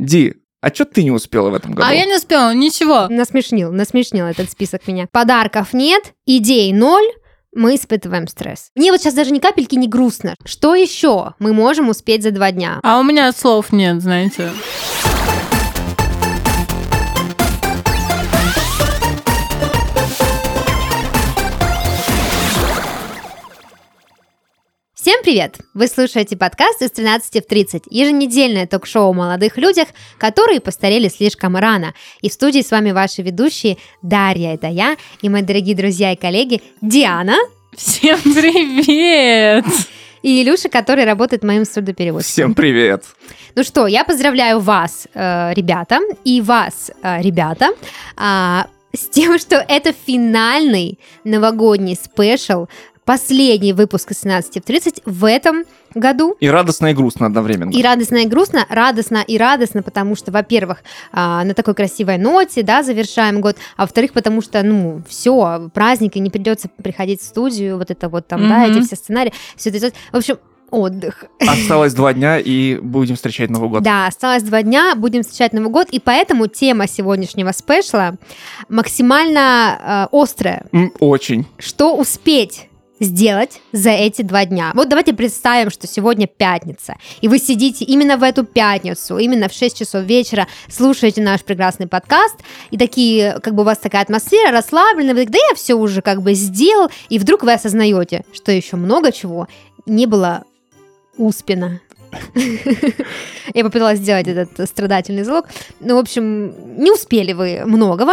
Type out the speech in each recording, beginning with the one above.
Ди, а что ты не успела в этом году? А я не успела, ничего. Насмешнил, насмешнил этот список меня. Подарков нет, идей ноль, мы испытываем стресс. Мне вот сейчас даже ни капельки не грустно. Что еще мы можем успеть за два дня? А у меня слов нет, знаете. Всем привет! Вы слушаете подкаст из 13 в 30, еженедельное ток-шоу о молодых людях, которые постарели слишком рано. И в студии с вами ваши ведущие Дарья, это я, и мои дорогие друзья и коллеги Диана. Всем привет! И Илюша, который работает моим сурдопереводчиком. Всем привет! Ну что, я поздравляю вас, э, ребята, и вас, э, ребята, э, с тем, что это финальный новогодний спешл последний выпуск из 17 в 30 в этом году. И радостно, и грустно одновременно. И радостно, и грустно. Радостно и радостно, потому что, во-первых, а, на такой красивой ноте, да, завершаем год, а во-вторых, потому что, ну, все, праздники, не придется приходить в студию, вот это вот там, mm-hmm. да, эти все сценарии, все это. В общем, отдых. Осталось два дня, и будем встречать Новый год. Да, осталось два дня, будем встречать Новый год, и поэтому тема сегодняшнего спешла максимально э, острая. Очень. Что успеть сделать за эти два дня. Вот давайте представим, что сегодня пятница, и вы сидите именно в эту пятницу, именно в 6 часов вечера, слушаете наш прекрасный подкаст, и такие, как бы у вас такая атмосфера, расслабленная, вы так, да я все уже как бы сделал, и вдруг вы осознаете, что еще много чего не было успено. Я попыталась сделать этот страдательный залог. Ну, в общем, не успели вы многого,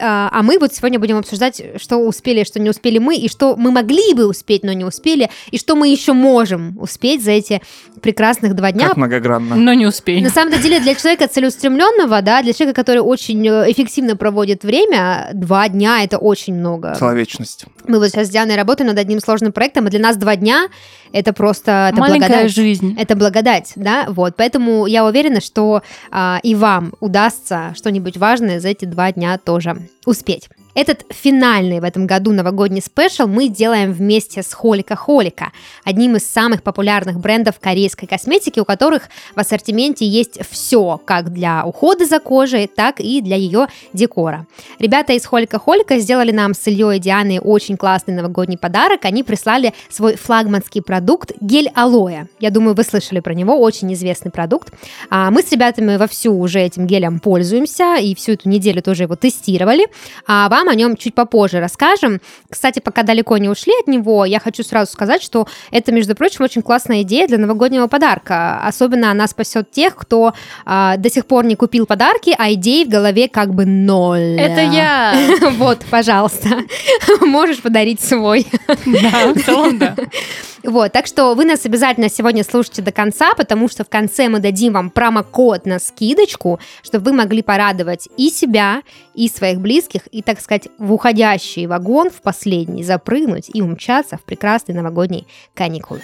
а, а мы вот сегодня будем обсуждать, что успели, что не успели мы, и что мы могли бы успеть, но не успели, и что мы еще можем успеть за эти прекрасных два дня. Как многогранно. Но не успеем. На самом деле, для человека целеустремленного, да, для человека, который очень э, эффективно проводит время, два дня — это очень много. Человечность. Мы вот сейчас с Дианой работаем над одним сложным проектом, и для нас два дня — это просто это Маленькая благодать. жизнь. Это благодать, да, вот. Поэтому я уверена, что а, и вам удастся что-нибудь важное за эти два дня тоже успеть. Этот финальный в этом году новогодний спешл мы делаем вместе с Холика Холика, одним из самых популярных брендов корейской косметики, у которых в ассортименте есть все, как для ухода за кожей, так и для ее декора. Ребята из Холика Холика сделали нам с Ильей и Дианой очень классный новогодний подарок. Они прислали свой флагманский продукт гель алоэ. Я думаю, вы слышали про него, очень известный продукт. А мы с ребятами вовсю уже этим гелем пользуемся и всю эту неделю тоже его тестировали. А вам о нем чуть попозже расскажем. Кстати, пока далеко не ушли от него, я хочу сразу сказать, что это, между прочим, очень классная идея для новогоднего подарка. Особенно она спасет тех, кто а, до сих пор не купил подарки, а идей в голове как бы ноль. Это я! Вот, пожалуйста, можешь подарить свой. Да, в целом, да. Вот, так что вы нас обязательно сегодня слушайте до конца, потому что в конце мы дадим вам промокод на скидочку, чтобы вы могли порадовать и себя, и своих близких, и, так сказать, в уходящий вагон, в последний, запрыгнуть и умчаться в прекрасный новогодний каникулы.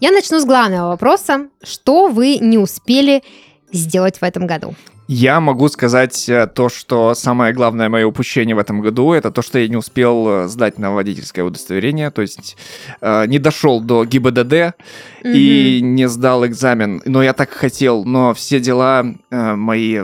Я начну с главного вопроса. Что вы не успели сделать в этом году? Я могу сказать э, то, что самое главное мое упущение в этом году, это то, что я не успел э, сдать на водительское удостоверение, то есть э, не дошел до ГИБДД mm-hmm. и не сдал экзамен. Но я так хотел, но все дела э, мои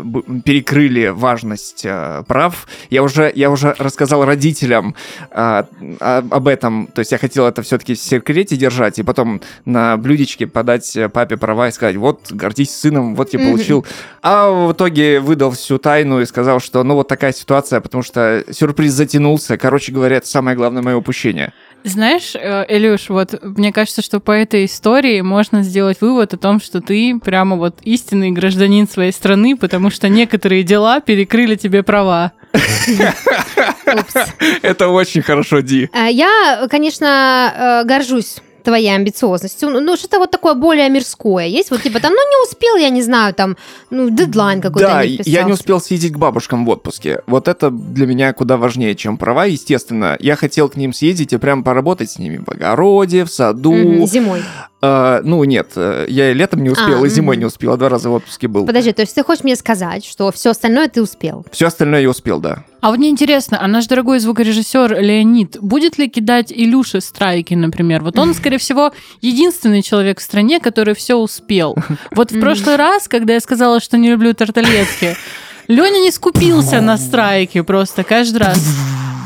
перекрыли важность э, прав. Я уже, я уже рассказал родителям э, об этом, то есть я хотел это все-таки в секрете держать, и потом на блюдечке подать папе права и сказать, вот, гордись сыном, вот я mm-hmm. получил. А в итоге итоге выдал всю тайну и сказал, что ну вот такая ситуация, потому что сюрприз затянулся. Короче говоря, это самое главное мое упущение. Знаешь, э, Илюш, вот мне кажется, что по этой истории можно сделать вывод о том, что ты прямо вот истинный гражданин своей страны, потому что некоторые дела перекрыли тебе права. Это очень хорошо, Ди. А я, конечно, э, горжусь твоей амбициозностью. Ну, что-то вот такое более мирское есть? Вот типа там, ну, не успел, я не знаю, там, ну, дедлайн какой-то Да, не я не успел съездить к бабушкам в отпуске. Вот это для меня куда важнее, чем права, естественно. Я хотел к ним съездить и прям поработать с ними в огороде, в саду. Mm-hmm, зимой. А, ну, нет, э, я и летом не успел, а, и зимой mm-hmm. не успел, а два раза в отпуске был. Подожди, то есть ты хочешь мне сказать, что все остальное ты успел? Все остальное я успел, да. А вот мне интересно, а наш дорогой звукорежиссер Леонид будет ли кидать Илюше страйки, например? Вот он, скорее всего, единственный человек в стране, который все успел. Вот в прошлый раз, когда я сказала, что не люблю тарталетки, Леня не скупился на страйки просто каждый раз.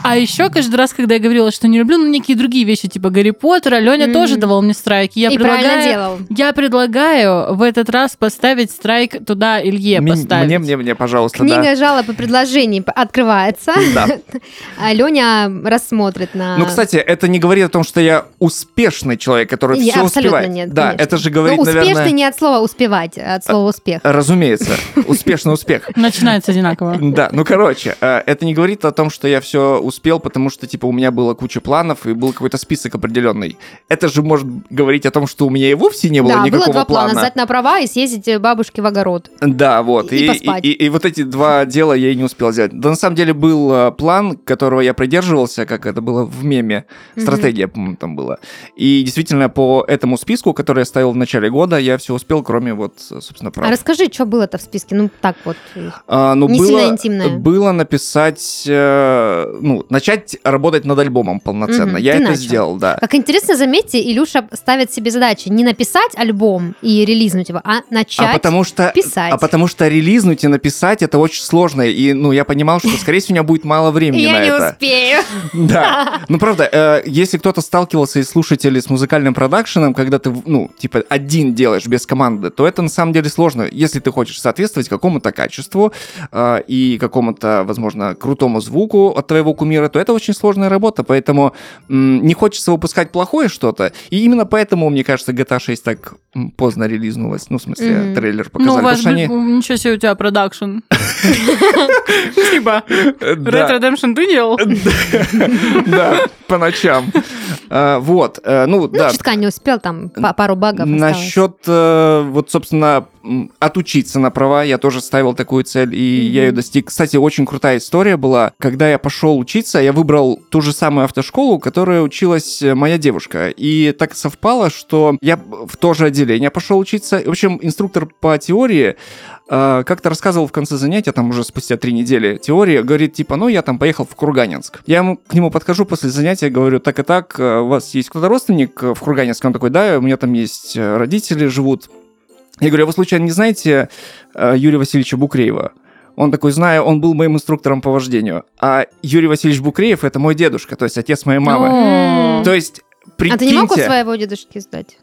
А еще каждый раз, когда я говорила, что не люблю, ну, некие другие вещи, типа Гарри Поттера, Леня Мгм. тоже давал мне страйки. Я И правильно предлагаю, делал. я предлагаю в этот раз поставить страйк туда Илье Ми- поставить. Мне, мне, мне, пожалуйста, Книга да. жалоб и предложений открывается. Да. А Леня рассмотрит на... Ну, кстати, это не говорит о том, что я успешный человек, который все абсолютно успевает. нет, да, конечно. это же Ну, говорит, успешный наверное... не от слова успевать, а от слова успех. Разумеется, успешный успех. Начинается одинаково. Да, ну короче, э, это не говорит о том, что я все успел, потому что типа у меня была куча планов и был какой-то список определенный. Это же может говорить о том, что у меня и вовсе не было Да, никакого было два плана. плана. Сдать на права и съездить э, бабушке в огород. Да, вот. И поспать. И, и- и вот эти два дела я и не успел сделать. Да, на самом деле был э, план, которого я придерживался, как это было в меме. Стратегия, по-моему, там была. И действительно, по этому списку, который я ставил в начале года, я все успел, кроме вот, собственно, прав. А расскажи, что было-то в списке? Ну, так вот. А, ну, Не было, сильно интимное. Было написать, э, ну, начать работать над альбомом полноценно. Мгм, я это начал. сделал, да. Как интересно, заметьте, Илюша ставит себе задачи не написать альбом и релизнуть его, а начать А потому что, писать. а потому что релизнуть и написать это очень сложно, и ну я понимал, что скорее всего у меня будет мало времени на Я не это. успею. Да. Ну, правда, э, если кто-то сталкивался из слушателей с музыкальным продакшеном, когда ты, ну, типа, один делаешь без команды, то это на самом деле сложно. Если ты хочешь соответствовать какому-то качеству э, и какому-то, возможно, крутому звуку от твоего кумира, то это очень сложная работа, поэтому м, не хочется выпускать плохое что-то, и именно поэтому, мне кажется, GTA 6 так поздно релизнулась, ну, в смысле, Мгм. трейлер Ну, показали, у потому вас что они... же- ничего себе у тебя продакшн. Типа, Э, Red. Redemption ты делал? Да, по ночам. А, Вот, э, ну, Ну, да, чутка не успел, там па- пару багов. Насчет, э, вот, собственно, отучиться на права, я тоже ставил такую цель, и я ее достиг. Кстати, очень крутая история была. Когда я пошел учиться, я выбрал ту же самую автошколу, которая училась э, моя девушка. И так совпало, что я в то же отделение пошел учиться. В общем, инструктор по теории э, как-то рассказывал в конце занятия, там уже спустя три недели теории, говорит, типа, ну, я там поехал в Курганинск. Я ему, к нему подхожу после занятия, говорю, так и так, э, у вас есть кто-то родственник в Курганинске? Он такой, да, у меня там есть родители живут. Я говорю, а вы случайно не знаете Юрия Васильевича Букреева? Он такой, знаю, он был моим инструктором по вождению. А Юрий Васильевич Букреев — это мой дедушка, то есть отец моей мамы. То есть, А прикиньте... ты не мог у своего дедушки сдать?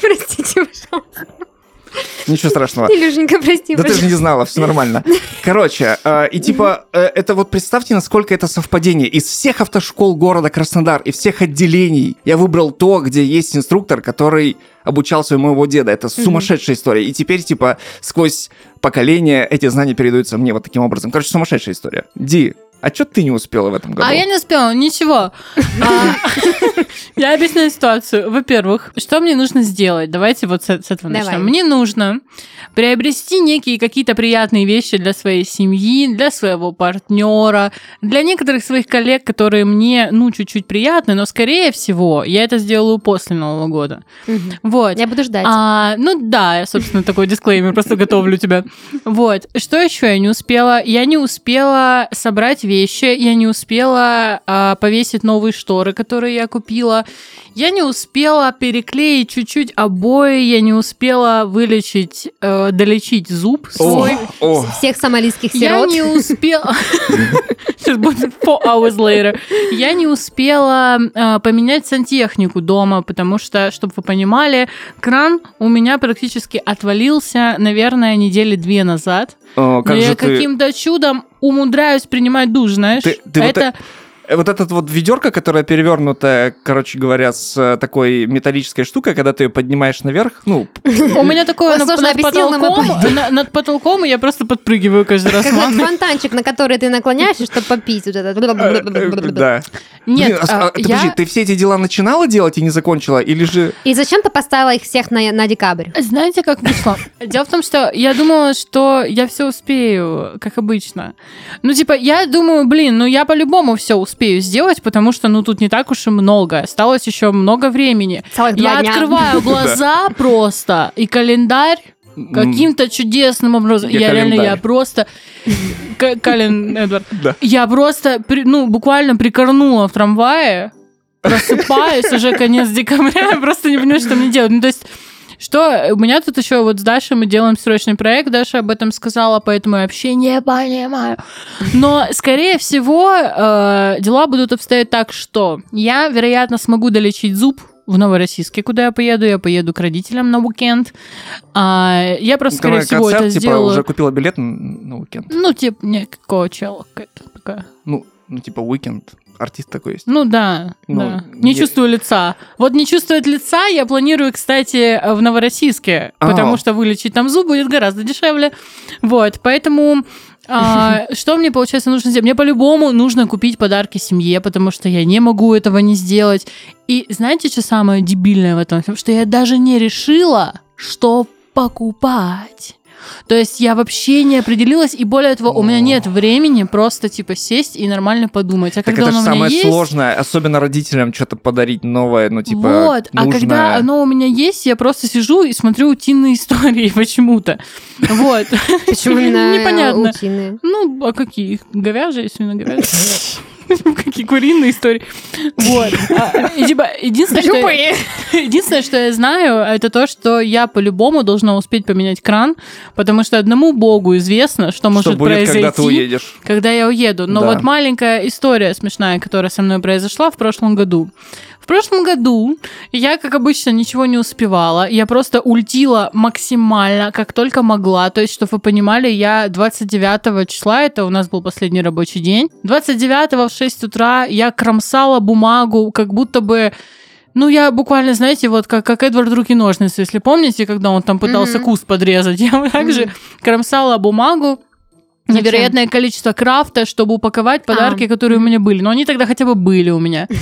Простите, пожалуйста. Ничего страшного. Илюшенька, прости, Да ты же не знала, все нормально. Короче, э, и типа, э, это вот представьте, насколько это совпадение. Из всех автошкол города Краснодар и всех отделений я выбрал то, где есть инструктор, который обучался у моего деда. Это сумасшедшая история. И теперь, типа, сквозь поколения эти знания передаются мне вот таким образом. Короче, сумасшедшая история. Ди, а что ты не успела в этом году? А я не успела, ничего. А, Я объясню ситуацию. Во-первых, что мне нужно сделать? Давайте вот с этого начнем. Мне нужно приобрести некие какие-то приятные вещи для своей семьи, для своего партнера, для некоторых своих коллег, которые мне, ну, чуть-чуть приятны, но, скорее всего, я это сделаю после Нового года. Вот. Я буду ждать. А, ну да, я, собственно, такой дисклеймер просто готовлю тебя. Вот. Что еще я не успела? Я не успела собрать вещи, я не успела а, повесить новые шторы, которые я купила. Я не успела переклеить чуть-чуть обои, я не успела вылечить, э, долечить зуб свой. О, о. Всех сомалийских Я сирот. не успела... Сейчас будет four hours later. Я не успела э, поменять сантехнику дома, потому что, чтобы вы понимали, кран у меня практически отвалился, наверное, недели две назад. О, как Но же я ты... каким-то чудом умудряюсь принимать душ, знаешь? Ты- ты вот Это... Э, Вот этот вот ведерко, которое перевернутое, короче говоря, с э, такой металлической штукой, когда ты ее поднимаешь наверх, ну, У меня такое над, потолком, на- над потолком, и я просто подпрыгиваю каждый раз. Как фонтанчик, на который ты наклоняешься, чтобы попить. Вот э, это. да. Нет, а- а, а подожди, ты все эти дела начинала делать и не закончила? Или же... И зачем ты поставила их всех на, на декабрь? Знаете, как вышло? Дело в том, что я думала, что я все успею, как обычно. Ну, типа, я думаю, блин, ну я по-любому все успею сделать, потому что, ну, тут не так уж и много. Осталось еще много времени. Целых два Я дня. открываю глаза просто, и календарь каким-то чудесным образом. Я Я, реально, я просто... Калин Эдвард. Я просто, ну, буквально прикорнула в трамвае, просыпаюсь уже конец декабря, я просто не понимаю, что мне делать. Ну, то есть, что, у меня тут еще вот с Дашей мы делаем срочный проект, Даша об этом сказала, поэтому я вообще не понимаю. Но, скорее всего, э, дела будут обстоять так, что я, вероятно, смогу долечить зуб в Новороссийске, куда я поеду. Я поеду к родителям на уикенд. А, я просто, скорее Давай всего, концерт, это типа, сделаю. уже купила билет на, уикенд. Ну, типа, никакого чела какая-то такая. Ну, ну, типа, уикенд. Артист такой есть. Ну да, Ну, да. Не я- чувствую лица. Вот не чувствует лица я планирую, кстати, в Новороссийске, А. потому что вылечить там зуб будет гораздо дешевле. Вот, поэтому а, что мне, получается, нужно сделать? Мне по-любому нужно купить подарки семье, потому что я не могу этого не сделать. И знаете, что самое дебильное в этом? Что я даже не решила, что покупать. То есть я вообще не определилась, и более того, у меня нет времени просто типа сесть и нормально подумать. А Так когда это же самое есть, сложное, особенно родителям что-то подарить новое, ну, типа, вот, а когда нужное. оно у меня есть, я просто сижу и смотрю утиные истории почему-то. Вот. Почему именно Непонятно. Ну, а какие? Говяжьи, свиноговяжьи? Какие куриные истории. Вот. А, и, типа, единственное, что я- единственное, что я знаю, это то, что я по-любому должна успеть поменять кран, потому что одному богу известно, что Что может будет, произойти. когда ты уедешь. когда я уеду. Но Да. вот маленькая история смешная, которая со мной произошла в прошлом году. В прошлом году я, как обычно, ничего не успевала. Я просто ультила максимально, как только могла. То есть, чтобы вы понимали, я 29 числа, это у нас был последний рабочий день, 29 в 6 утра я кромсала бумагу, как будто бы ну, я буквально, знаете, вот как, как Эдвард руки-ножницы, если помните, когда он там пытался Мгм. куст подрезать, я вот так же Мгм. кромсала бумагу, Зачем? невероятное количество крафта, чтобы упаковать подарки, А. которые у меня были. Но они тогда хотя бы были у меня.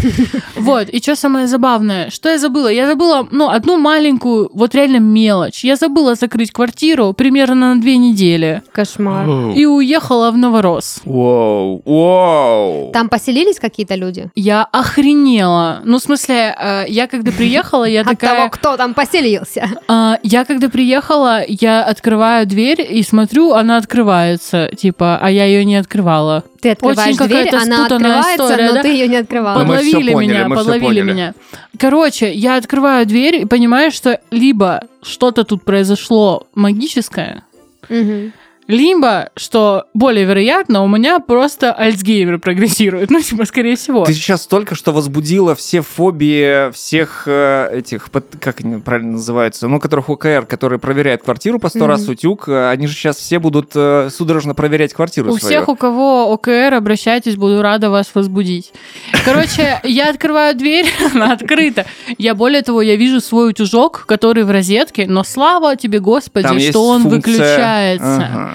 Вот. И что самое забавное? Что я забыла? Я забыла, ну, одну маленькую, вот реально мелочь. Я забыла закрыть квартиру примерно на две недели. Кошмар. И уехала в Новорос. Воу, воу. Там поселились какие-то люди? Я охренела. Ну, в смысле, э, я когда приехала, я От того, такая... кто там поселился. А, я когда приехала, я открываю дверь и смотрю, она открывается, типа, а я ее не открывала. Ты открываешь Очень дверь, какая-то она открывается, история, но да? ты ее не открывала. Подловили поняли, меня, подловили меня. Короче, я открываю дверь и понимаю, что либо что-то тут произошло магическое, Мгм. Либо, что более вероятно, у меня просто Альцгеймер прогрессирует. Ну, типа, скорее всего. Ты сейчас только что возбудила все фобии всех э, этих, под- как они правильно называются, ну, которых ОКР, которые проверяют квартиру по сто Мгм. раз утюг, э, они же сейчас все будут э, судорожно проверять квартиру У свою. всех, у кого ОКР, обращайтесь, буду рада вас возбудить. Короче, я открываю дверь, она открыта. Я, более того, я вижу свой утюжок, который в розетке, но слава тебе, Господи, что он выключается.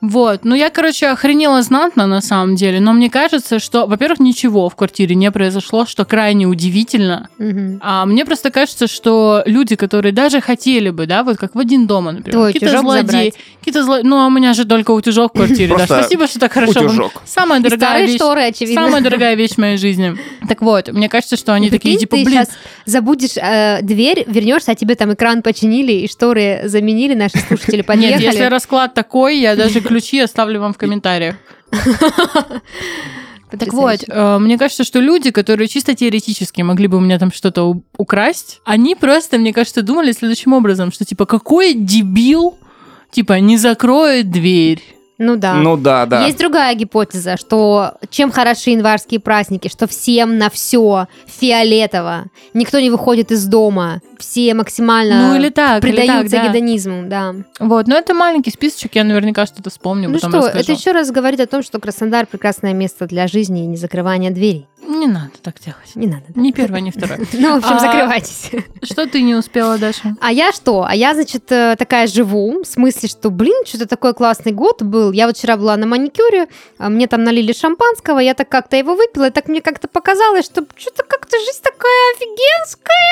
Вот, ну я, короче, охренела знатно на самом деле, но мне кажется, что, во-первых, ничего в квартире не произошло, что крайне удивительно. Мгм. А мне просто кажется, что люди, которые даже хотели бы, да, вот как в один дома, например, Твой какие-то злодеи, какие-то зло... Ну, а у меня же только утюжок в квартире, да. Спасибо, что так хорошо. утюжок. Самая дорогая вещь. шторы, очевидно. Самая дорогая вещь в моей жизни. Так вот, мне кажется, что они И такие, типа, ты блин, сейчас забудешь э, дверь, вернешься, а тебе там экран починили и шторы заменили, наши слушатели подъехали. нет, если расклад такой, я даже ключи оставлю вам в комментариях. Так вот, э, мне кажется, что люди, которые чисто теоретически могли бы у меня там что-то украсть, они просто, мне кажется, думали следующим образом, что типа какой дебил, типа не закроет дверь. Ну да. Ну да, да. Есть другая гипотеза, что чем хороши январские праздники, что всем на все фиолетово, никто не выходит из дома, все максимально Ну или так, или так, предаются да. гедонизму, да. Вот, но это маленький списочек, я наверняка что-то вспомню, Ну потом что, расскажу. это еще раз говорит о том, что Краснодар прекрасное место для жизни и не закрывания дверей. Не надо так делать. Не надо. да? Ни первое, ни второе. Ну, в общем, А- закрывайтесь. Что ты не успела, Даша? А я что? А я, значит, э, такая живу, в смысле, что, блин, что-то такой классный год был. Я вот вчера была на маникюре, а мне там налили шампанского, я так как-то его выпила, и так мне как-то показалось, что что-то как-то жизнь такая офигенская.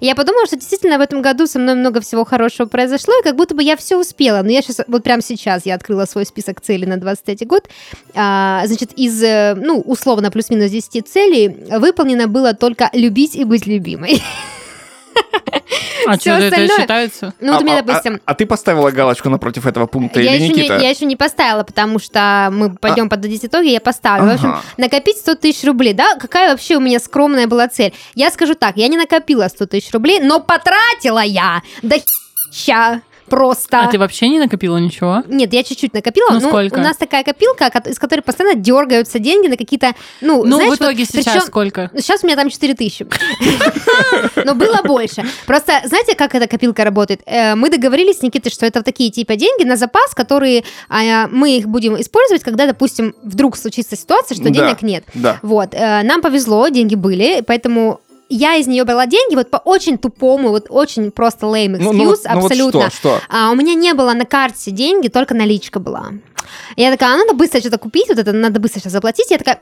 Я подумала, что действительно в этом году со мной много всего хорошего произошло, и как будто бы я все успела. Но я сейчас, вот прямо сейчас я открыла свой список целей на 23 год. А, значит, из, э, ну, условно, плюс-минус 10 целей выполнено было только любить и быть любимой. А что, это остальное- считается? Ну, вот у а, меня, а- допустим, а ты поставила галочку напротив этого пункта я или еще, не, Никита? я еще не поставила, потому что мы пойдем подводить итоги, я поставлю. В общем, накопить 100 тысяч рублей, да? Какая вообще у меня скромная была цель? Я скажу так, я не накопила 100 тысяч рублей, но потратила я до ща просто. А ты вообще не накопила ничего? Нет, я чуть-чуть накопила. Ну, сколько? У нас такая копилка, ко- из которой постоянно дергаются деньги на какие-то, ну, Ну, знаешь, в итоге вот, сейчас причем- сколько? Сейчас у меня там 4 тысячи. Но было больше. Просто знаете, как эта копилка работает? Э, Мы договорились с Никитой, что это такие типа деньги на запас, которые а, мы их будем использовать, когда, допустим, вдруг случится ситуация, что денег нет. Да. Вот, э, нам повезло, деньги были, поэтому я из нее брала деньги вот по очень тупому, вот очень просто lame excuse, Ну, ну вот- ну вот абсолютно. что, что? А у меня не было на карте деньги, только наличка была. Я такая, а надо быстро что-то купить, вот это надо быстро сейчас заплатить. Я такая,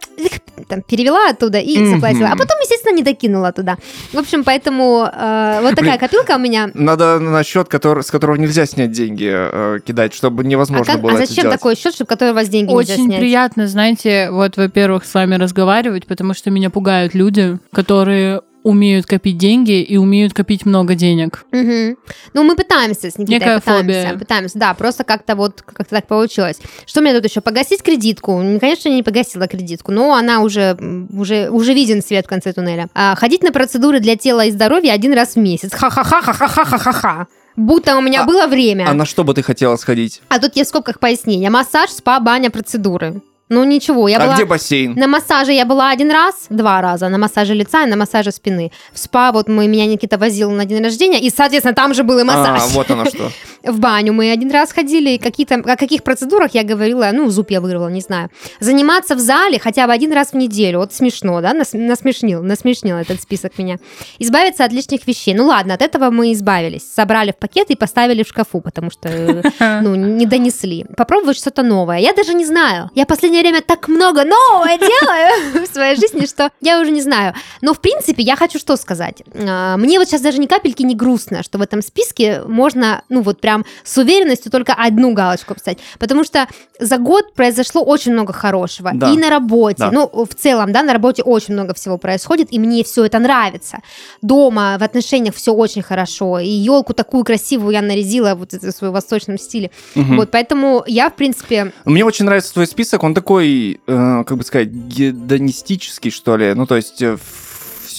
там, перевела оттуда и заплатила. А потом, естественно, не докинула туда. В общем, поэтому э, вот такая Блин. копилка у меня. Надо на счет, который, с которого нельзя снять деньги, э, кидать, чтобы А, невозможно как- было а это зачем сделать. такой счет, чтобы который у вас деньги нельзя Очень снять? приятно, знаете, вот, во-первых, с вами разговаривать, потому что меня пугают люди, которые умеют копить деньги и умеют копить много денег. Мгм. Ну, мы пытаемся с Никитой, Некая пытаемся, фобия. пытаемся, да, просто как-то вот как-то так получилось. Что у меня тут еще? Погасить кредитку. Конечно, я не погасила кредитку, но она уже, уже, уже виден свет в конце туннеля. А, ходить на процедуры для тела и здоровья один раз в месяц. Ха-ха-ха-ха-ха-ха-ха-ха. Будто у меня А- было время. А на что бы ты хотела сходить? А тут я в скобках пояснения. Массаж, спа, баня, процедуры. Ну ничего, я а была... где бассейн? На массаже я была один раз, два раза, на массаже лица и на массаже спины. В спа вот мы, меня Никита возил на день рождения, и, соответственно, там же был и массаж. А, вот оно что. В баню мы один раз ходили, и какие-то, о каких процедурах я говорила, ну, зуб я вырвала, не знаю. Заниматься в зале хотя бы один раз в неделю, вот смешно, да, Нас- насмешнил, насмешнил этот список меня. Избавиться от лишних вещей. Ну ладно, от этого мы избавились. Собрали в пакет и поставили в шкафу, потому что, э, ну, не донесли. Попробовать что-то новое. Я даже не знаю. Я в последнее время так много нового делаю в своей жизни, что я уже не знаю. Но, в принципе, я хочу что сказать. А, Мне вот сейчас даже ни капельки не грустно, что в этом списке можно, ну, вот прям с уверенностью только одну галочку поставить. Потому что за год произошло очень много хорошего. Да. И на работе. Да. Ну, в целом, да, на работе очень много всего происходит, и мне все это нравится. Дома, в отношениях все очень хорошо. И елку такую красивую я нарядила вот в своем восточном стиле. Мгм. Вот, поэтому я, в принципе, Мне очень нравится твой список, он такой, э, как бы сказать, гедонистический, что ли. Ну, то есть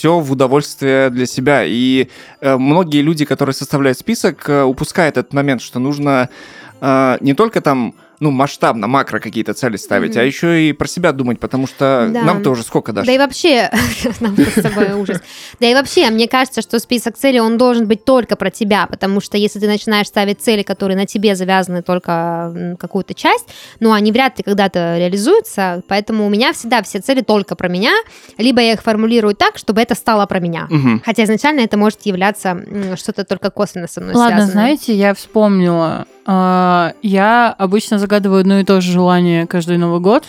все в удовольствие для себя. И э, многие люди, которые составляют список, э, упускают этот момент, что нужно э, не только там ну, масштабно, макро какие-то цели ставить, Мгм. а еще и про себя думать, потому что Да. нам тоже сколько дашь? Да и вообще, нам с собой ужас. Да и вообще, мне кажется, что список целей, он должен быть только про тебя, потому что если ты начинаешь ставить цели, которые на тебе завязаны только какую-то часть, ну, они вряд ли когда-то реализуются, поэтому у меня всегда все цели только про меня, либо я их формулирую так, чтобы это стало про меня. Мгм. Хотя изначально это может являться что-то только косвенно со мной Ладно, связанное. знаете, я вспомнила. А, Я обычно загадываю одно и то же желание каждый Новый год.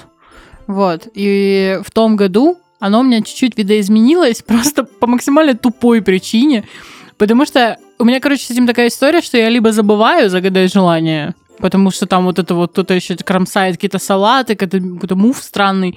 Вот. И в том году оно у меня чуть-чуть видоизменилось, просто по максимально тупой причине. Потому что у меня, короче, с этим такая история, что я либо забываю загадать желание, потому что там вот это вот кто-то еще кромсает какие-то салаты, какой-то какой-то мув странный.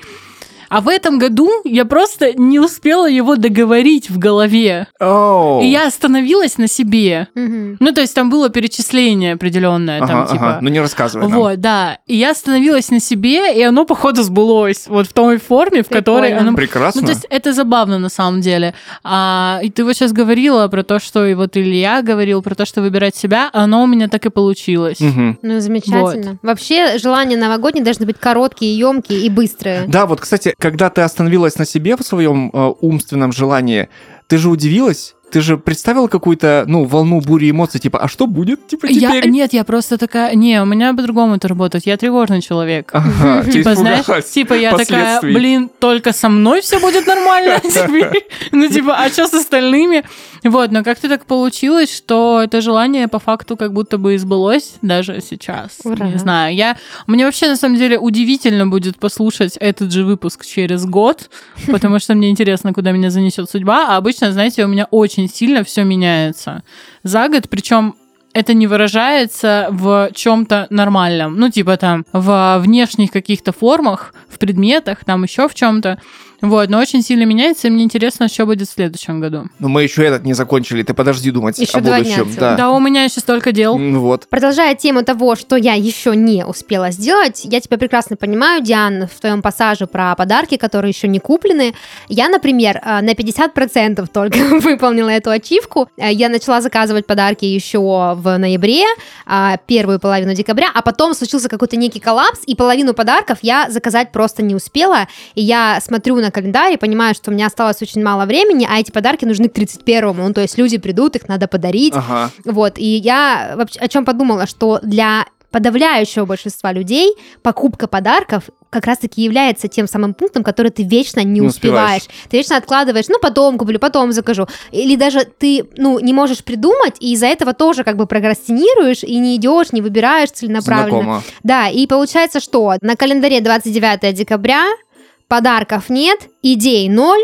А в этом году я просто не успела его договорить в голове. Оу. И я остановилась на себе. Мгм. Ну, то есть там было перечисление определенное, там, Ага, типа. ага. Ну не рассказывай нам. Вот, да. И я остановилась на себе, и оно, походу, сбылось. Вот в той форме, в которой оно. Прекрасно. Ну, то есть это забавно на самом деле. А, и ты вот сейчас говорила про то, что и вот Илья говорил про то, что выбирать себя, а оно у меня так и получилось. Мгм. Ну, замечательно. Вообще, желания новогодние должны быть короткие, емкие и быстрые. Да, вот, кстати, когда ты остановилась на себе в своем э, умственном желании, ты же удивилась? Ты же представила какую-то, ну, волну бури эмоций, типа, а что будет, типа, Я, теперь? нет, я просто такая... Не, у меня по-другому это работает. Я тревожный человек. Ага, Типа, знаешь, типа я такая, блин, только со мной все будет нормально теперь. Ну, типа, а что с остальными? Вот, но как-то так получилось, что это желание по факту как будто бы и сбылось даже сейчас. Ура. Не знаю, я... Мне вообще, на самом деле, удивительно будет послушать этот же выпуск через год, потому что мне интересно, куда меня занесет судьба. А обычно, знаете, у меня очень сильно все меняется за год, причем это не выражается в чем-то нормальном. Ну, типа там в внешних каких-то формах, в предметах, там еще в чем-то. Вот, но очень сильно меняется, и мне интересно, что будет в следующем году. Но мы еще этот не закончили, ты подожди думать Еще о два дня будущем. Да. Да, у меня еще столько дел. Вот. Продолжая тему того, что я еще не успела сделать, я тебя прекрасно понимаю, Диан, в твоем пассаже про подарки, которые еще не куплены. Я, например, э, на 50% только выполнила эту ачивку. Э, Я начала заказывать подарки еще в ноябре, а, первую половину декабря, а потом случился какой-то некий коллапс, и половину подарков я заказать просто не успела. И я смотрю на календарь и понимаю, что у меня осталось очень мало времени, а эти подарки нужны к 31-му. Ну, то есть люди придут, их надо подарить. Ага. Вот, и я вообще о чем подумала, что для подавляющего большинства людей покупка подарков как раз-таки является тем самым пунктом, который ты вечно не, Не успеваешь. успеваешь. Ты вечно откладываешь, ну, потом куплю, потом закажу. Или даже ты, ну, не можешь придумать, и из-за этого тоже как бы прокрастинируешь, и не идешь, не выбираешь целенаправленно. Знакомо. Да, и получается, что на календаре 29 декабря подарков нет, идей ноль,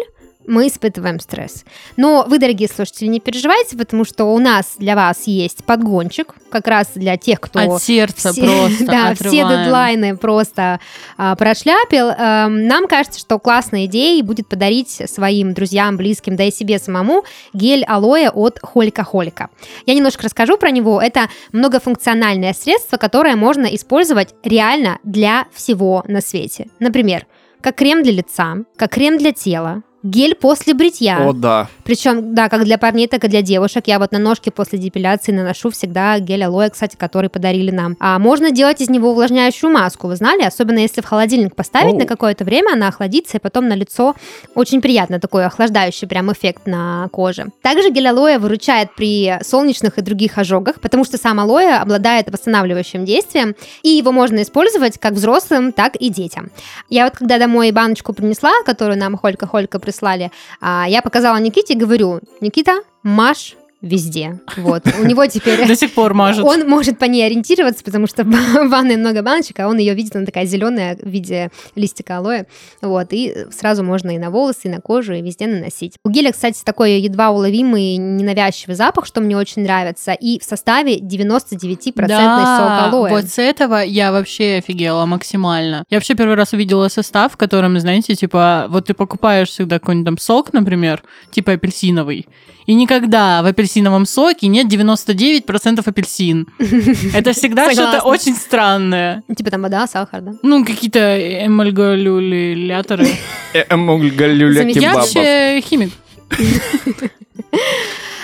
мы испытываем стресс. Но вы, дорогие слушатели, не переживайте, потому что у нас для вас есть подгончик, как раз для тех, кто... От сердца все- просто Да, все отрываем. дедлайны просто а, прошляпил. Эм, нам кажется, что классной идеей будет подарить своим друзьям, близким, да и себе самому гель алоэ от Холька Холька. Я немножко расскажу про него. Это многофункциональное средство, которое можно использовать реально для всего на свете. Например, как крем для лица, как крем для тела, гель после бритья. О, да. Причем, да, как для парней, так и для девушек. Я вот на ножки после депиляции наношу всегда гель алоэ, кстати, который подарили нам. А можно делать из него увлажняющую маску, вы знали? Особенно если в холодильник поставить Оу. на какое-то время, она охладится, и потом на лицо очень приятно, такой охлаждающий прям эффект на коже. Также гель алоэ выручает при солнечных и других ожогах, потому что сам алоэ обладает восстанавливающим действием, и его можно использовать как взрослым, так и детям. Я вот когда домой баночку принесла, которую нам Холька-Холька прислали, а, я показала Никите и говорю, Никита, маш везде. Вот. У него теперь... До сих пор мажет. Он может по ней ориентироваться, потому что в ванной много баночек, а он ее видит, она такая зеленая в виде листика алоэ. Вот, и сразу можно и на волосы, и на кожу, и везде наносить. У геля, кстати, такой едва уловимый, ненавязчивый запах, что мне очень нравится, и в составе 99% сок алоэ. вот с этого я вообще офигела максимально. Я вообще первый раз увидела состав, в котором, знаете, типа, вот ты покупаешь всегда какой-нибудь там сок, например, типа апельсиновый, и никогда в апельсиновом соке нет 99% апельсин. Это всегда что-то очень странное. Типа там вода, сахар, да? Ну, какие-то эмульгалюляторы. Э, эмульгалюля Я вообще химик.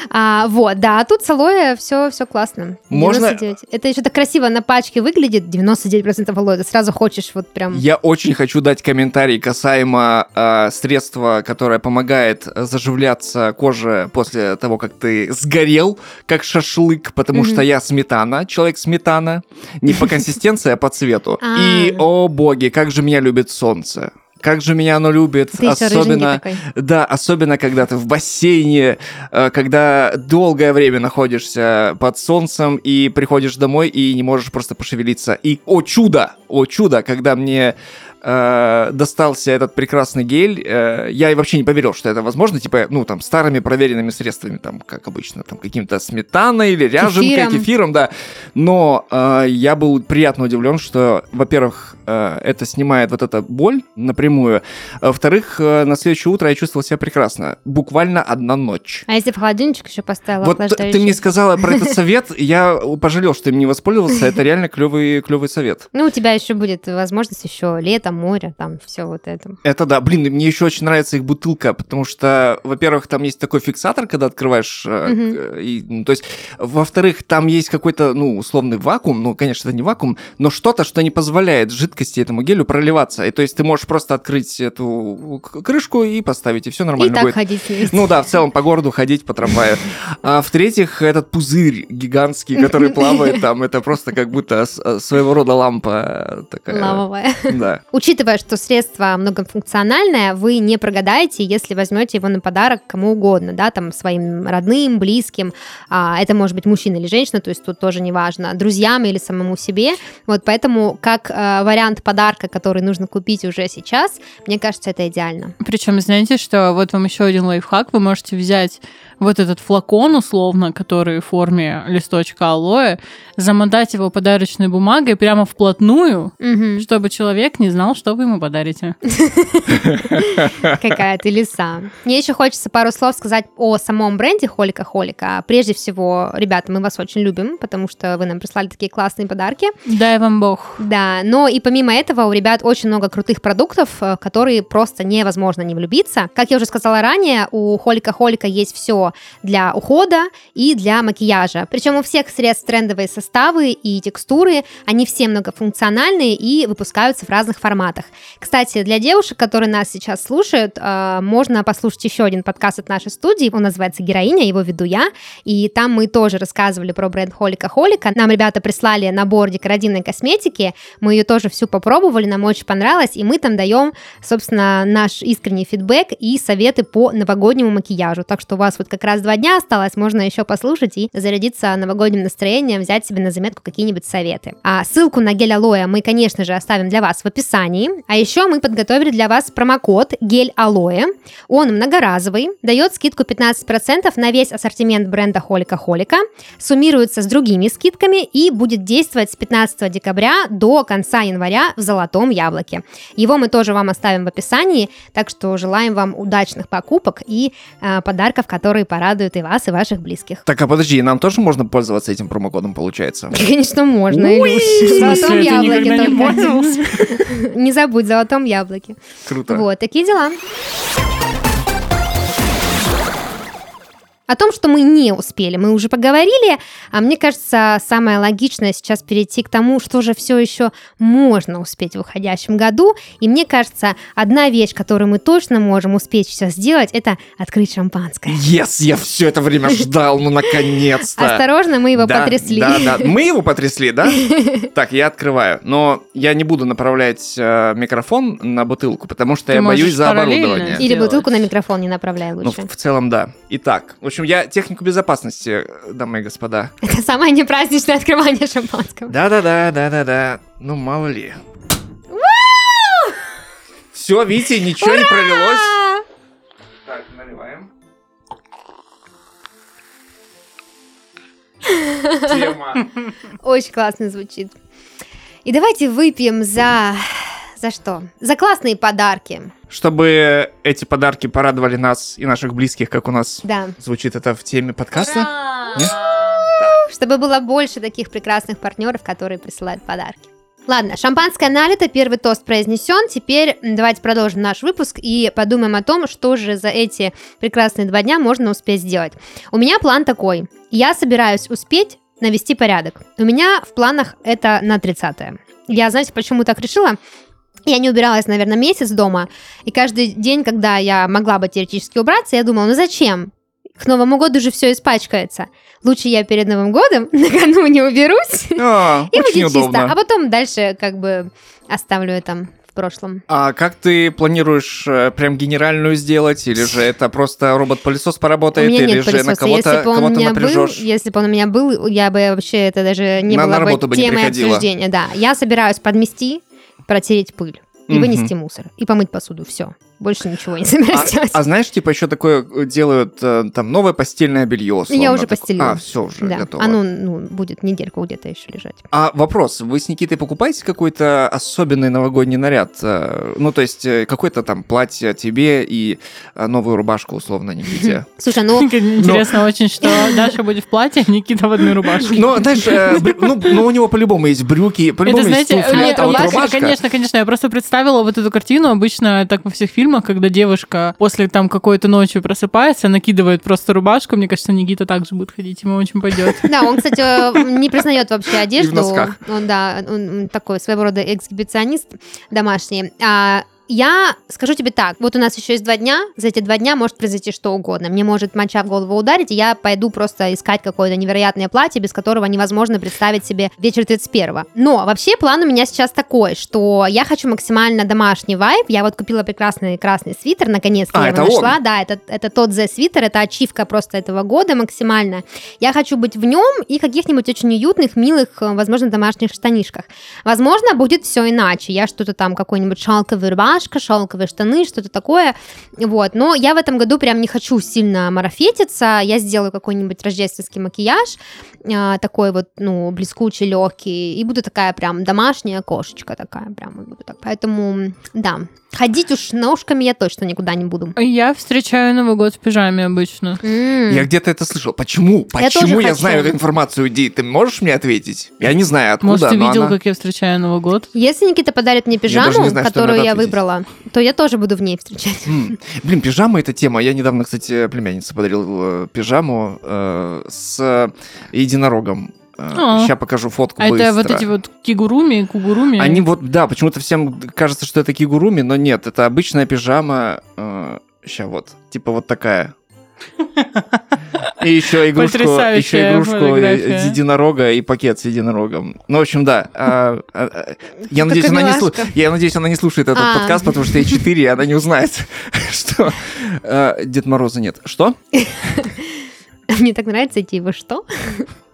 А, вот, да, а тут с алоэ все, все классно. Можно- 99. Это еще так красиво на пачке выглядит, 99% алоэ, ты сразу хочешь вот прям... Я очень хочу дать комментарий касаемо э, средства, которое помогает заживляться коже после того, как ты сгорел, как шашлык, потому Мгм. что я сметана, человек сметана, не по консистенции, а по цвету. А. И, о боги, как же меня любит солнце. Как же меня оно любит, Ты особенно... Да, особенно когда ты в бассейне, э, когда долгое время находишься под солнцем и приходишь домой и не можешь просто пошевелиться. И, о чудо, о чудо, когда мне э, достался этот прекрасный гель, э, я и вообще не поверил, что это возможно, типа, ну, там, старыми проверенными средствами, там, как обычно, там, каким-то сметаной или ряженкой, Кефиром. кефиром, да. Но э, я был приятно удивлен, что, во-первых, э, это снимает вот эта боль напрямую, а во-вторых, э, на следующее утро я чувствовал себя прекрасно. Буквально одна ночь. А если в холодильничек еще поставила Вот ты мне сказала про этот совет, я пожалел, что им не воспользовался. Это реально клевый, клевый совет. Ну, у тебя еще будет возможность еще лето, море, там все вот это. Это да, блин, и мне еще очень нравится их бутылка, потому что, во-первых, там есть такой фиксатор, когда открываешь, к- и, ну, то есть, во-вторых, там есть какой-то, ну, условный вакуум, ну, конечно, это не вакуум, но что-то, что не позволяет жидкости этому гелю проливаться. И то есть ты можешь просто открыть эту крышку и поставить, и все И нормально так будет. ходить. Ну да, в целом по городу ходить по трамваю. А в-третьих, этот пузырь гигантский, который плавает там, это просто как будто э, своего рода лампа такая. Лавовая. Да. Учитывая, что средство многофункциональное, вы не прогадаете, если возьмете его на подарок кому угодно, да, там своим родным, близким, а, это может быть мужчина или женщина, то есть тут тоже не важно, друзьям или самому себе. Вот поэтому как э, вариант подарка, который нужно купить уже сейчас, мне кажется, это идеально. Причем, знаете, что вот вам еще один лайфхак. Вы можете взять вот этот флакон, условно, который в форме листочка алоэ, замотать его подарочной бумагой прямо вплотную, Мгм. чтобы человек не знал, знал, что вы ему подарите. Какая ты лиса. Мне еще хочется пару слов сказать о самом бренде Холика Холика. Прежде всего, ребята, мы вас очень любим, потому что вы нам прислали такие классные подарки. Дай вам бог. Да, но и помимо этого у ребят очень много крутых продуктов, э, которые просто невозможно не влюбиться. Как я уже сказала ранее, у Холика Холика есть все для ухода и для макияжа. Причем у всех средств трендовые составы и текстуры, они все многофункциональные и выпускаются в разных форматах. Кстати, для девушек, которые нас сейчас слушают, э, можно послушать еще один подкаст от нашей студии. Он называется «Героиня», его веду я. И там мы тоже рассказывали про бренд Холика Холика. Нам ребята прислали набор декоративной косметики. Мы ее тоже всю попробовали, нам очень понравилось. И мы там даем, собственно, наш искренний фидбэк и советы по новогоднему макияжу. Так что у вас вот как раз два дня осталось, можно еще послушать и зарядиться новогодним настроением, взять себе на заметку какие-нибудь советы. А ссылку на гель алоэ мы, конечно же, оставим для вас в описании. А еще мы подготовили для вас промокод гель алоэ. Он многоразовый, дает скидку 15% на весь ассортимент бренда Холика Холика, суммируется с другими скидками и будет действовать с 15 декабря до конца января в золотом яблоке. Его мы тоже вам оставим в описании, так что желаем вам удачных покупок и э, подарков, которые порадуют и вас, и ваших близких. Так, а подожди, нам тоже можно пользоваться этим промокодом, получается? Конечно, можно. Илюш. В золотом яблоке только. Не забудь, золотом яблоке. Круто. Вот, такие дела. О том, что мы не успели, мы уже поговорили, а мне кажется, самое логичное сейчас перейти к тому, что же все еще можно успеть в уходящем году. И мне кажется, одна вещь, которую мы точно можем успеть сейчас сделать, это открыть шампанское. Yes, я все это время ждал, ну наконец-то. Осторожно, мы его Да, потрясли. Да, да. Мы его потрясли, да? Так, я открываю. Но я не буду направлять э, микрофон на бутылку, потому что Ты я боюсь за оборудование. Или делать. бутылку на микрофон не направляй Ну, лучше. в, в целом, да. Итак, в общем, я технику безопасности, э, дамы и господа. Это самое непраздничное открывание шампанского. Да-да-да, да-да-да. Ну, мало ли. Все, видите, ничего не пролилось. Так, наливаем. Тема. Очень классно звучит. И давайте выпьем за... За что? За классные подарки. Чтобы эти подарки порадовали нас и наших близких, как у нас Да. звучит это в теме подкаста. Нет? Чтобы было больше таких прекрасных партнеров, которые присылают подарки. Ладно, шампанское налито, первый тост произнесен. Теперь давайте продолжим наш выпуск и подумаем о том, что же за эти прекрасные два дня можно успеть сделать. У меня план такой. Я собираюсь успеть навести порядок. У меня в планах это на 30 Я, знаете, почему так решила? Я не убиралась, наверное, месяц дома, и каждый день, когда я могла бы теоретически убраться, я думала, ну зачем? К Новому году же все испачкается. Лучше я перед Новым годом накануне уберусь, А, и будет чисто. удобно. А потом дальше как бы оставлю это в прошлом. А как ты планируешь э, прям генеральную сделать? Или же это просто робот-пылесос У поработает? меня Или нет же на пылесоса. Если кого-то бы он у кого-то меня был, напряжешь? если бы он у меня был, я бы вообще это даже не На- было на бы темой обсуждения. Да, я собираюсь подмести, протереть пыль и Мгм. вынести мусор и помыть посуду. Все, больше ничего не собираюсь делать. А знаешь, типа еще такое э, делают э, там новое постельное белье. Я условно, уже такое. постелила. А, все уже да, готово. оно ну, будет недельку где-то еще лежать. А вопрос, вы с Никитой покупаете какой-то особенный новогодний наряд? Э, Ну, то есть какое-то там платье тебе и новую рубашку, условно, Никите? Слушай, ну Интересно очень, что Даша будет в платье, а Никита в одной рубашке. Ну, знаешь, ну, ну, у него по-любому есть брюки, по-любому есть туфли, а вот рубашка... конечно, конечно. Я просто представила вот эту картину. Обычно так во всех фильмах, когда девушка после там какой-то ночи просыпается, накидывает просто рубашку. Мне кажется, Никита также будет ходить, ему очень пойдет. Да, он, кстати, не признает вообще одежду. Он, да, он такой своего рода эксгибиционист домашний. А, я скажу тебе так, вот у нас еще есть два дня, за эти два дня может произойти что угодно. Мне может моча в голову ударить, и я пойду просто искать какое-то невероятное платье, без которого невозможно представить себе вечер 31 Но вообще план у меня сейчас такой, что я хочу максимально домашний вайб. Я вот купила прекрасный красный свитер, наконец-то А, я это его он? нашла. Да, это, это тот The свитер, это ачивка просто этого года максимально. Я хочу быть в нем и каких-нибудь очень уютных, милых, э, возможно, домашних штанишках. Возможно, будет все иначе. Я что-то там, какой-нибудь шалковый рубашке рубашка, шелковые штаны, что-то такое. Вот. Но я в этом году прям не хочу сильно марафетиться. Я сделаю какой-нибудь рождественский макияж, а, такой вот, ну, блескучий, легкий, и буду такая прям домашняя кошечка такая, прям буду так. Поэтому, да, ходить уж ножками я точно никуда не буду. Я встречаю Новый год в пижаме обычно. М. Я где-то это слышал. Почему? Я Почему я, хочу. знаю эту информацию, Ди? Ты можешь мне ответить? Я не знаю, откуда, Может, ты видел, она- как я встречаю Новый год? Если Никита подарит мне пижаму, не знаю, которую я ответить. Выбрала, то я тоже буду в ней встречать. М, Блин, пижама это тема. Я недавно, кстати, племяннице подарил э, пижаму э, с единорогом. А. Сейчас покажу фотку А это быстро. вот эти вот кигуруми, кугуруми? Они вот, да, почему-то всем кажется, что это кигуруми, но нет, это обычная пижама. Сейчас вот, типа вот такая. И еще игрушку, еще игрушку фотография. с единорога и пакет с единорогом. Ну, в общем, да. а, а, а, Я надеюсь, она не слу- я надеюсь, она не слушает этот А. подкаст, потому что ей 4, и она не узнает, что а, Дед Мороза нет. Что? Мне так нравится эти его что?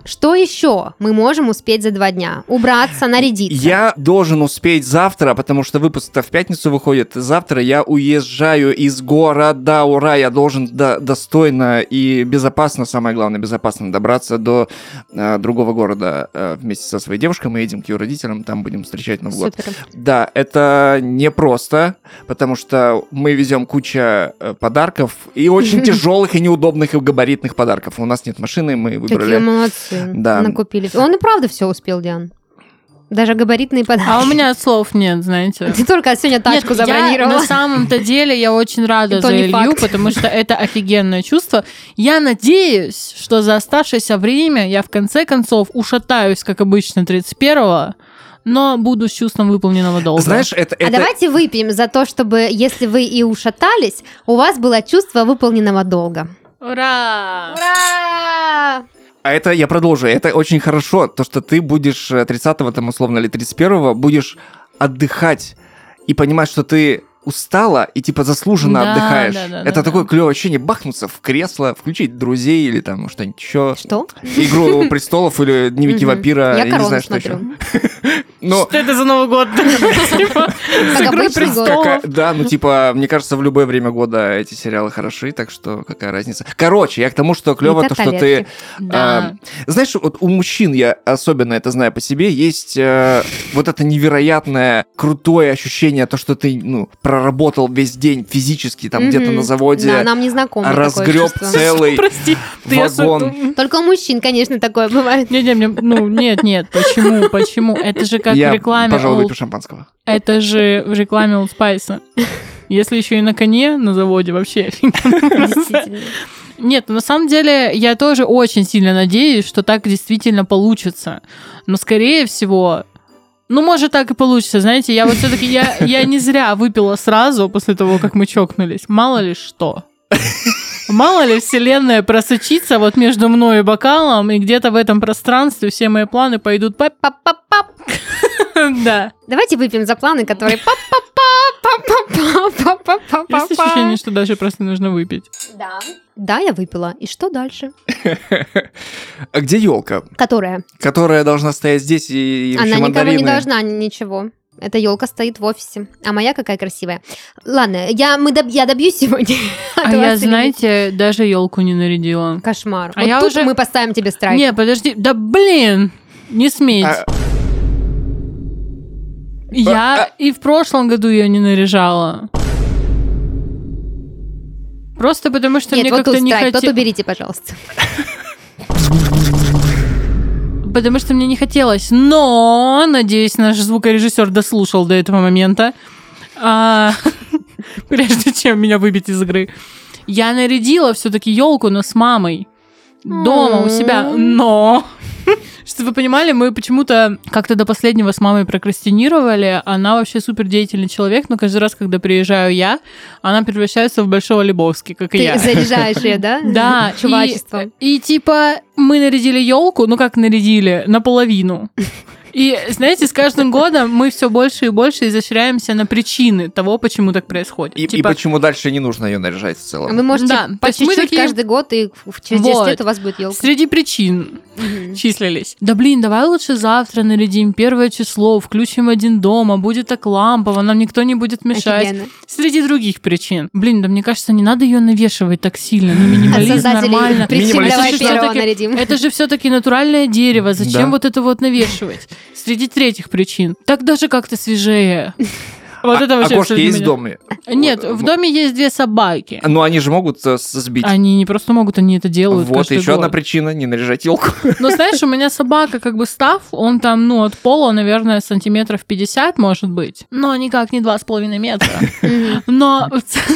Что еще мы можем успеть за два дня? Убраться, нарядиться. Я должен успеть завтра, потому что выпуск-то в пятницу выходит. Завтра я уезжаю из города. Ура! Я должен до- достойно и безопасно, самое главное, безопасно добраться до э, другого города э, вместе со своей девушкой. Мы едем к ее родителям, там будем встречать Новый год. Супер. Да, это непросто, потому что мы везем куча э, подарков и очень тяжелых и неудобных и габаритных подарков. У нас нет машины, мы Какие выбрали. Молодцы. Да. Накупили. Он и правда все успел, Диан. Даже габаритные подарки. А у меня слов нет, знаете. Ты только сегодня тачку Нет, я забронировала. на самом-то деле я очень рада за Илью, факт. потому что это офигенное чувство. Я надеюсь, что за оставшееся время я в конце концов ушатаюсь, как обычно, 31-го, но буду с чувством выполненного долга. Знаешь, это... А это... давайте выпьем за то, чтобы, если вы и ушатались, у вас было чувство выполненного долга. Ура! Ура! А это, я продолжу, это очень хорошо, то, что ты будешь э, 30-го, там, условно, или 31-го, будешь отдыхать и понимать, что ты устала и, типа, заслуженно Да, отдыхаешь. да, да, это да, такое да. клевое ощущение, бахнуться в кресло, включить друзей или там что-нибудь еще. Что? Игру престолов или дневники вампира, Я не знаю, что еще. Ну, Что это за Новый год? Типа, да, ну типа, мне кажется, в любое время года эти сериалы хороши, так что какая разница. Короче, я к тому, что клево то, что ты. А, знаешь, вот у мужчин, я особенно это знаю по себе, есть э, вот это невероятное крутое ощущение, то, что ты, ну, проработал весь день физически там где-то на заводе, Да, нам не знакомо такое разгреб целый вагон. Только у мужчин, конечно, такое бывает. Не, не, мне- ну нет, нет, почему, почему? Это же как Я, в рекламе, пожалуй, Old- выпью шампанского. это же в рекламе Old Spice. Если еще и на коне на заводе, вообще. Нет, на самом деле я тоже очень сильно надеюсь, что так действительно получится. Но скорее всего, ну, может, так и получится. Знаете, я вот все-таки я, я не зря выпила сразу после того, как мы чокнулись. Мало ли что. Мало ли вселенная просочится вот между мной и бокалом, и где-то в этом пространстве все мои планы пойдут пап Пап-пап-пап. Да. Давайте выпьем за планы, которые пап-пап-пап-пап-пап-пап-пап. Есть ощущение, что даже просто нужно выпить. Да. Да, я выпила. И что дальше? А где елка, Которая? которая должна стоять здесь и, Она никому не должна ничего. Эта елка стоит в офисе. А моя какая красивая. Ладно, я, мы доб- я добьюсь сегодня. А я, знаете, даже елку не нарядила. нет. Кошмар. А вот я тут уже- мы поставим тебе страйк. Не, подожди, да блин, не сметь. А- Я и в прошлом году ее не наряжала. Просто потому что Нет, мне вот как-то не страйк. Тот хотелось. уберите, пожалуйста. Потому что мне не хотелось. Но, надеюсь, наш звукорежиссер дослушал до этого момента. А, Прежде чем меня выбить из игры. Я нарядила все-таки елку, но с мамой. Дома у себя. Но Чтобы вы понимали, мы почему-то как-то до последнего с мамой прокрастинировали. Она вообще супер деятельный человек, но каждый раз, когда приезжаю я, она превращается в большого Лебовски, как и Ты я. заряжаешь ее, да? Да, Чувачеством. И, и типа мы нарядили елку, ну как нарядили, наполовину. И, знаете, с каждым годом мы все больше и больше изощряемся на причины того, почему так происходит. И, и Типа, почему дальше не нужно ее наряжать в А целом. Вы можете Да, по чуть-чуть такие- каждый год, и в- через 10 Вот. лет у вас будет елка. Среди причин числились. Да блин, давай лучше завтра нарядим первое число, включим один дом, а будет так лампово, нам никто не будет мешать. Офигенно. Среди других причин. Блин, да мне кажется, не надо ее навешивать так сильно. Ну, минимализм создателей нормально. причин давай Это же первого нарядим. Это же все-таки натуральное дерево. Зачем Да. вот это вот навешивать? Среди третьих причин. Так даже как-то свежее. Вот А- это вообще а кошки есть в доме? Нет, в доме есть две собаки. Ну, они же могут э, сбить. Они не просто могут, они это делают Вот, еще одна год. причина не наряжать елку. Но знаешь, у меня собака как бы став, он там, ну, от пола, наверное, сантиметров 50, может быть. Но никак не 2,5 метра. Но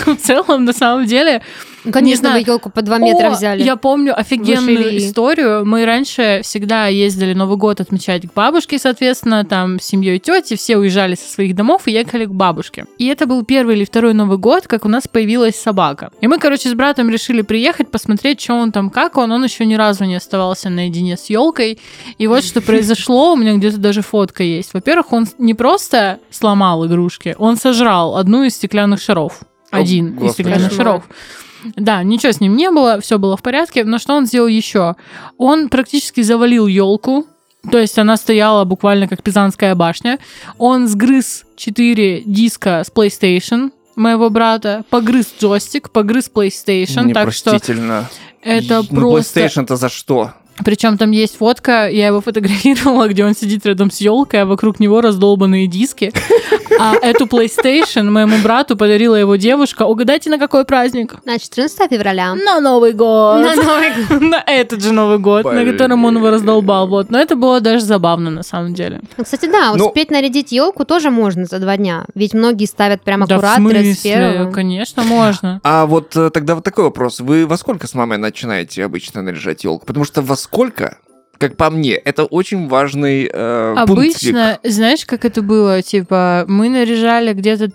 в целом, на самом деле... Ну, Конечно, знаю. вы елку по 2 метра О, взяли. Я помню офигенную Выше Ильи. историю. Мы раньше всегда ездили Новый год отмечать к бабушке, соответственно, там с семьей тети, все уезжали со своих домов и ехали к бабушке. И это был первый или второй Новый год, как у нас появилась собака. И мы, короче, с братом решили приехать, посмотреть, что он там, как он. Он еще ни разу не оставался наедине с елкой. И вот что произошло, у меня где-то даже фотка есть. Во-первых, он не просто сломал игрушки, он сожрал одну из стеклянных шаров. О, Один из Господи. стеклянных шаров. Да, ничего с ним не было, все было в порядке. Но что он сделал еще? Он практически завалил елку. То есть она стояла буквально как Пизанская башня. Он сгрыз 4 диска с PlayStation моего брата, погрыз джойстик, погрыз PlayStation, так что это Ну, просто... PlayStation-то за что? Причем там есть фотка, я его фотографировала, где он сидит рядом с елкой, а вокруг него раздолбанные диски. А эту PlayStation моему брату подарила его девушка. Угадайте, на какой праздник? На 14 февраля. На Новый год. На Новый год. На этот же Новый год, на котором он его раздолбал. Вот. Но это было даже забавно, на самом деле. Кстати, да, Ну- успеть нарядить елку тоже можно за два дня. Ведь многие ставят прям да в смысле? 31 Конечно, можно. А вот э, тогда вот такой вопрос. Вы во сколько с мамой начинаете обычно наряжать елку? Потому что во сколько, как по мне, это очень важный э, пунктик. Обычно, знаешь, как это было? Типа, мы наряжали где-то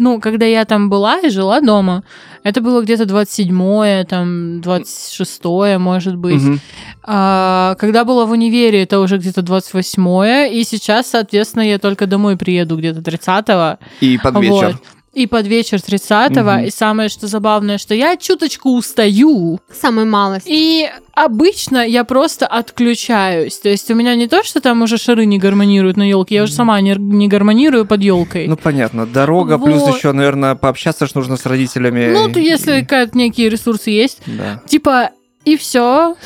ну, когда я там была и жила дома, это было где-то 27-е, там, 26-е, может быть. Мгм. А, когда была в универе, это уже где-то 28-е, и сейчас, соответственно, я только домой приеду где-то 30-го. И под вечер. Вот. И под вечер 30-го. Мгм. И самое, что забавное, что я чуточку устаю. Самая малость. И обычно я просто отключаюсь. То есть у меня не то, что там уже шары не гармонируют на елке, я уже сама не, не гармонирую под елкой. Ну, понятно. Дорога, плюс Вот. еще, наверное, пообщаться ж нужно с родителями. Ну, то если И- какие-то некие ресурсы есть. Да. Типа, и все.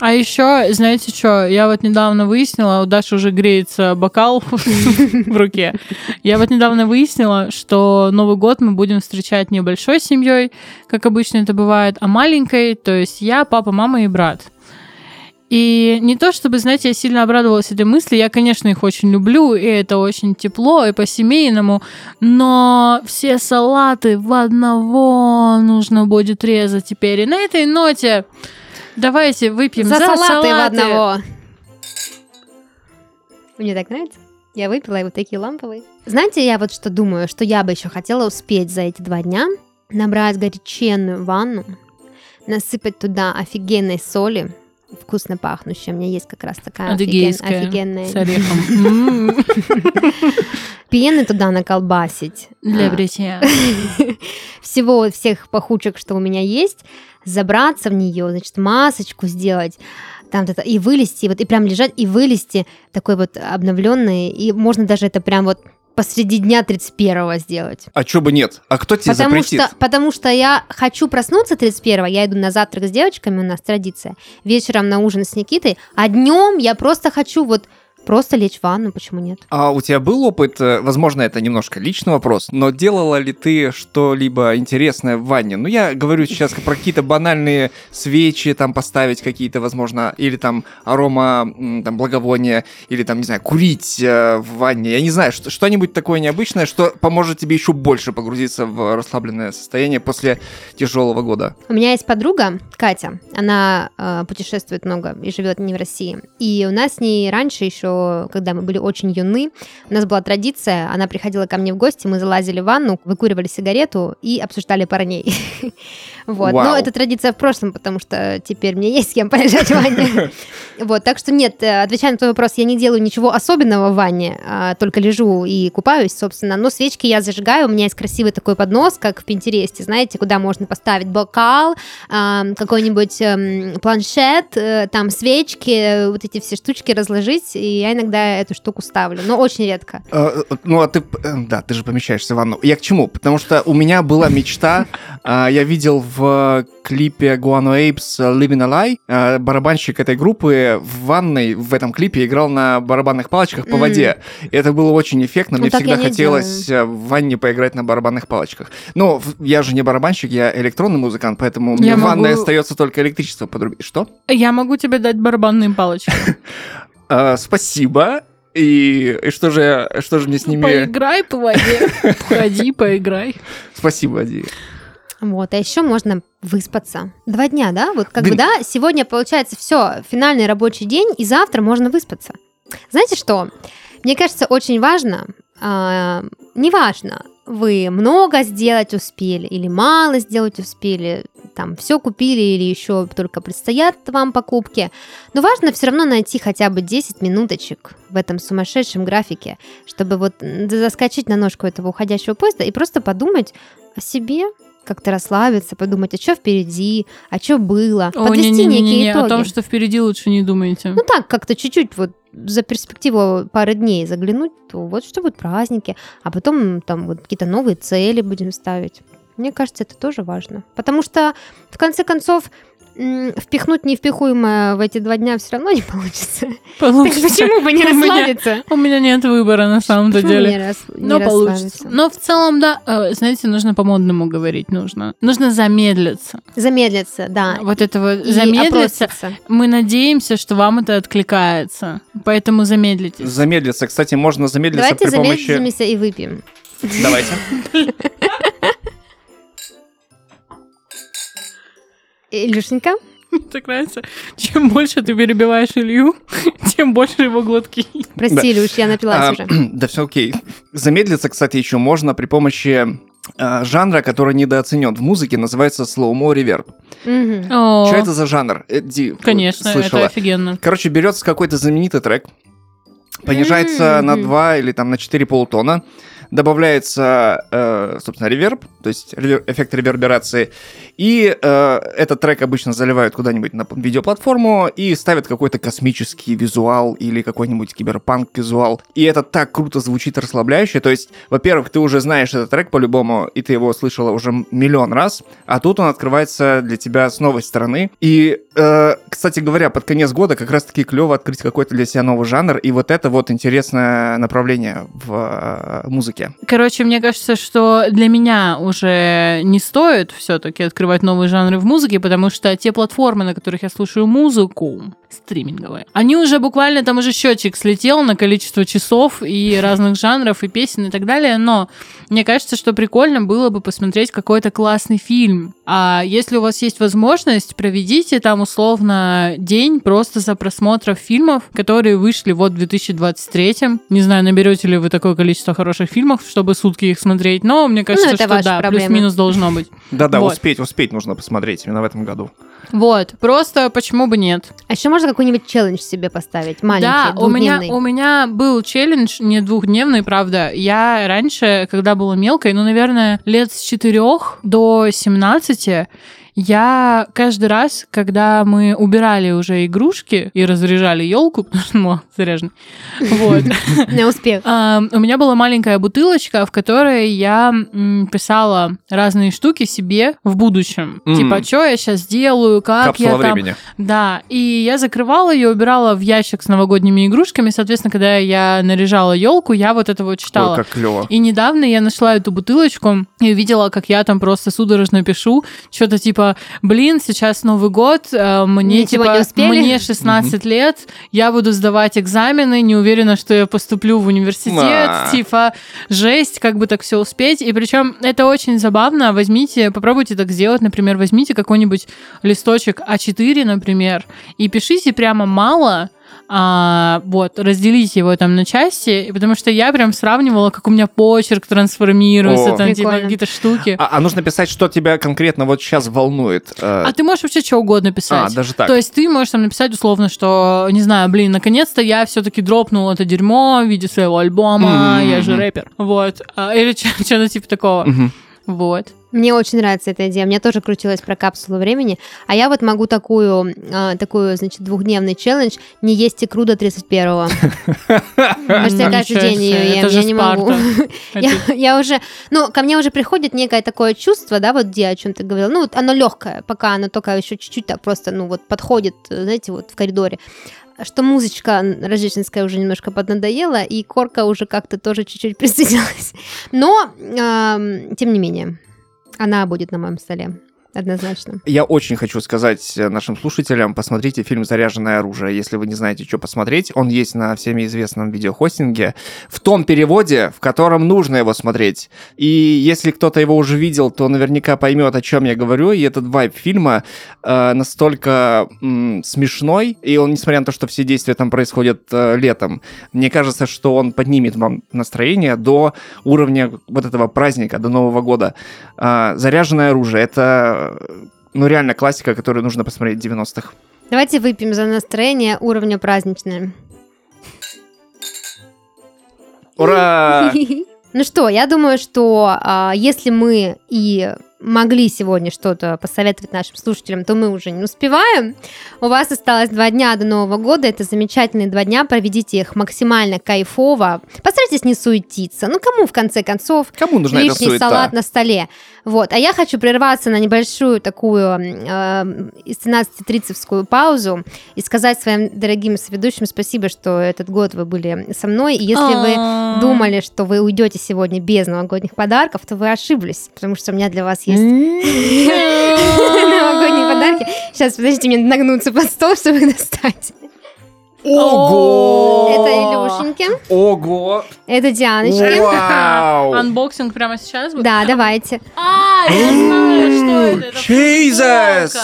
А еще, знаете что, я вот недавно выяснила, у Даши уже греется бокал в руке. Я вот недавно выяснила, что Новый год мы будем встречать не большой семьей, как обычно это бывает, а маленькой, то есть я, папа, мама и брат. И не то чтобы, знаете, я сильно обрадовалась этой мысли, я, конечно, их очень люблю, и это очень тепло, и по-семейному, но все салаты в одного нужно будет резать теперь. И на этой ноте давайте выпьем За за, салаты в салаты. одного. Мне так нравится. Я выпила и вот такие ламповые. Знаете, я вот что думаю, что я бы еще хотела успеть за эти два дня набрать горяченную ванну, насыпать туда офигенной соли, вкусно пахнущей. У меня есть как раз такая офиген- офигенная. с орехом. Пены туда наколбасить. Для А, бритья. всего всех пахучек, что у меня есть, забраться в нее, значит, масочку сделать, там это, и вылезти, вот и прям лежать, и вылезти такой вот обновленный, и можно даже это прям вот посреди дня 31 сделать. А чё бы нет? А кто тебе Потому запретит? что, потому что я хочу проснуться 31 я иду на завтрак с девочками, у нас традиция, вечером на ужин с Никитой, а днем я просто хочу вот просто лечь в ванну, почему нет? А у тебя был опыт, э, возможно, это немножко личный вопрос, но делала ли ты что-либо интересное в ванне? Ну, я говорю сейчас про какие-то банальные свечи, там поставить какие-то, возможно, или там арома, там, благовония, или там, не знаю, курить э, в ванне. Я не знаю, что- что-нибудь такое необычное, что поможет тебе еще больше погрузиться в расслабленное состояние после тяжелого года. У меня есть подруга, Катя, она э, путешествует много и живет не в России. И у нас с ней раньше еще еще, когда мы были очень юны, у нас была традиция, она приходила ко мне в гости, мы залазили в ванну, выкуривали сигарету и обсуждали парней. Вот. Но это традиция в прошлом, потому что теперь мне есть с кем полежать в ванне. Вот, так что нет, э, отвечая на твой вопрос, я не делаю ничего особенного в ванне, а только лежу и купаюсь, собственно. Но свечки я зажигаю, у меня есть красивый такой поднос, как в Пинтересте, знаете, куда можно поставить бокал, ам, какой-нибудь эм, планшет, э, там свечки, э, вот эти все штучки разложить, и я иногда эту штуку ставлю, но очень редко. Э, э, Ну, а ты, э, да, ты же помещаешься в ванну. Я к чему? Потому что у меня была мечта, а, я видел в клипе Guano Apes Living a Lie, а, барабанщик этой группы в ванной в этом клипе играл на барабанных палочках по воде. И это было очень эффектно, Ну, мне всегда хотелось в ванне поиграть на барабанных палочках. Но я же не барабанщик, я электронный музыкант, поэтому мне в ванной остается только электричество подрубить. Что? Я могу тебе дать барабанные палочки. А, спасибо. И, и что же, что же мне с ними... Поиграй по воде. Ходи, поиграй. Спасибо, Ади. Вот, а еще можно выспаться. Два дня, да? Вот как Да бы, да, сегодня получается все, финальный рабочий день, и завтра можно выспаться. Знаете что? Мне кажется, очень важно, а, неважно, вы много сделать успели или мало сделать успели, там все купили или еще только предстоят вам покупки, но важно все равно найти хотя бы 10 минуточек в этом сумасшедшем графике, чтобы вот заскочить на ножку этого уходящего поезда и просто подумать о себе, как-то расслабиться, подумать, а что впереди, а что было, О, подвести некие не-не-не, итоги. о том, что впереди лучше не думайте. Ну так, как-то чуть-чуть вот за перспективу пары дней заглянуть, то вот что будут праздники, а потом там вот какие-то новые цели будем ставить. Мне кажется, это тоже важно. Потому что, в конце концов, впихнуть невпихуемое в эти два дня все равно не получится. Так Получится. почему бы не У меня- расслабиться? У меня нет выбора на самом-то Почему деле. не рас- не Но получится. расслабиться? Но в целом, да, э, знаете, нужно по-модному говорить, нужно. Нужно замедлиться. Замедлиться, да. Вот это вот И замедлиться. опроситься. Мы надеемся, что вам это откликается. Поэтому замедлитесь. Замедлиться. Кстати, можно замедлиться Давайте при помощи... замедлимся и выпьем. Давайте. Илюшенька, Так нравится. Чем больше ты перебиваешь Илью, тем больше его глотки. прости, Илюш, я напилась А, уже. Да все окей. Замедлиться, кстати, еще можно при помощи а, жанра, который недооценен в музыке, называется slow-mo reverb. Мгм. Что это за жанр? Э, Ди, Конечно, слышала? это офигенно. Короче, берется какой-то знаменитый трек, понижается на Мгм. 2 или там на 4 полутона, добавляется, э, собственно, реверб, то есть ревер- эффект реверберации, и э, этот трек обычно заливают куда-нибудь на видеоплатформу и ставят какой-то космический визуал или какой-нибудь киберпанк-визуал. И это так круто звучит расслабляюще. То есть, во-первых, ты уже знаешь этот трек по-любому, и ты его слышала уже миллион раз, а тут он открывается для тебя с новой стороны. И, э, кстати говоря, под конец года как раз-таки клево открыть какой-то для себя новый жанр, и вот это вот интересное направление в э, музыке. Короче, мне кажется, что для меня уже не стоит все-таки открывать новые жанры в музыке, потому что те платформы, на которых я слушаю музыку, стриминговые, они уже буквально, там уже счетчик слетел на количество часов и разных жанров, и песен, и так далее, но мне кажется, что прикольно было бы посмотреть какой-то классный фильм. А если у вас есть возможность, проведите там условно день просто за просмотров фильмов, которые вышли вот в 2023. Не знаю, наберете ли вы такое количество хороших фильмов, чтобы сутки их смотреть, но мне кажется, Ну, это что да, проблема. плюс-минус должно быть. Да-да, Вот. успеть, успеть нужно посмотреть именно в этом году. Вот, просто почему бы нет? А еще можно какой-нибудь челлендж себе поставить, маленький, Да, у меня, двухдневный. у меня был челлендж, не двухдневный, правда. Я раньше, когда была мелкой, ну, наверное, лет с 4 до 17, я каждый раз, когда мы убирали уже игрушки и разряжали елку, потому что ну, заряженный, вот, На успех. а, у меня была маленькая бутылочка, в которой я писала разные штуки себе в будущем. Типа, что я сейчас делаю, как я там... Да, и я закрывала ее, убирала в ящик с новогодними игрушками. Соответственно, когда я наряжала елку, я вот это вот читала. Ой, как клево. И недавно я нашла эту бутылочку и увидела, как я там просто судорожно пишу, что-то типа, блин, сейчас Новый год, э, мне типа, не успели?» мне 16 лет, я буду сдавать экзамены, не уверена, что я поступлю в университет, А. типа, жесть, как бы так все успеть. И причем это очень забавно, возьмите, попробуйте так сделать, например, возьмите какой-нибудь листочек А4, например, и пишите прямо мало, а, вот, разделить его там на части, потому что я прям сравнивала, как у меня почерк трансформируется, О. там типа какие-то штуки. А, а нужно писать, что тебя конкретно вот сейчас волнует. э, А ты можешь вообще что угодно писать. а, даже так. То есть ты можешь там написать условно, что, не знаю, блин, наконец-то я все-таки дропнул это дерьмо в виде своего альбома, Мгм. я же рэпер. Вот. А, Или что-то типа такого. Мгм. Вот. Мне очень нравится эта идея. Мне тоже крутилась про капсулу времени. А я вот могу такую, а, такую значит, двухдневный челлендж не есть икру до 31-го. Потому что я каждый день ее ем, я не могу. Я, уже, ну, ко мне уже приходит некое такое чувство, да, вот где о чем ты говорил, ну, вот оно легкое, пока оно только еще чуть-чуть так просто, ну, вот подходит, знаете, вот в коридоре, что музычка рождественская уже немножко поднадоела, и корка уже как-то тоже чуть-чуть присоединилась. Но, ам, тем не менее, она будет на моем столе, однозначно. Я очень хочу сказать э, нашим слушателям, посмотрите фильм «Заряженное оружие». Если вы не знаете, что посмотреть, он есть на всеми известном видеохостинге в том переводе, в котором нужно его смотреть. И если кто-то его уже видел, то наверняка поймет, о чем я говорю. И этот вайб фильма э, настолько м, смешной, и он, несмотря на то, что все действия там происходят э, летом, мне кажется, что он поднимет вам настроение до уровня вот этого праздника, до Нового года. А, «Заряженное оружие» — это ну, реально классика, которую нужно посмотреть в 90-х. Давайте выпьем за настроение уровня праздничное. Ура! Ну что, я думаю, что а, если мы и могли сегодня что-то посоветовать нашим слушателям, то мы уже не успеваем. У вас осталось два дня до Нового года. Это замечательные два дня. Проведите их максимально кайфово. Постарайтесь не суетиться. Ну, кому, в конце концов, Кому нужна эта лишний суета? салат на столе. Вот. А я хочу прерваться на небольшую такую э, из 13.30 паузу и сказать своим дорогим соведущим спасибо, что этот год вы были со мной. И если вы А. думали, что вы уйдете сегодня без новогодних подарков, то вы ошиблись, потому что у меня для вас есть новогодние подарки. Сейчас, подождите, мне нагнуться под стол, чтобы их достать. Ого! Это Илюшеньки, Ого! это Дианочки. Вау! Unboxing прямо сейчас будет? Да, давайте. А, я знаю, что это. Это Jesus!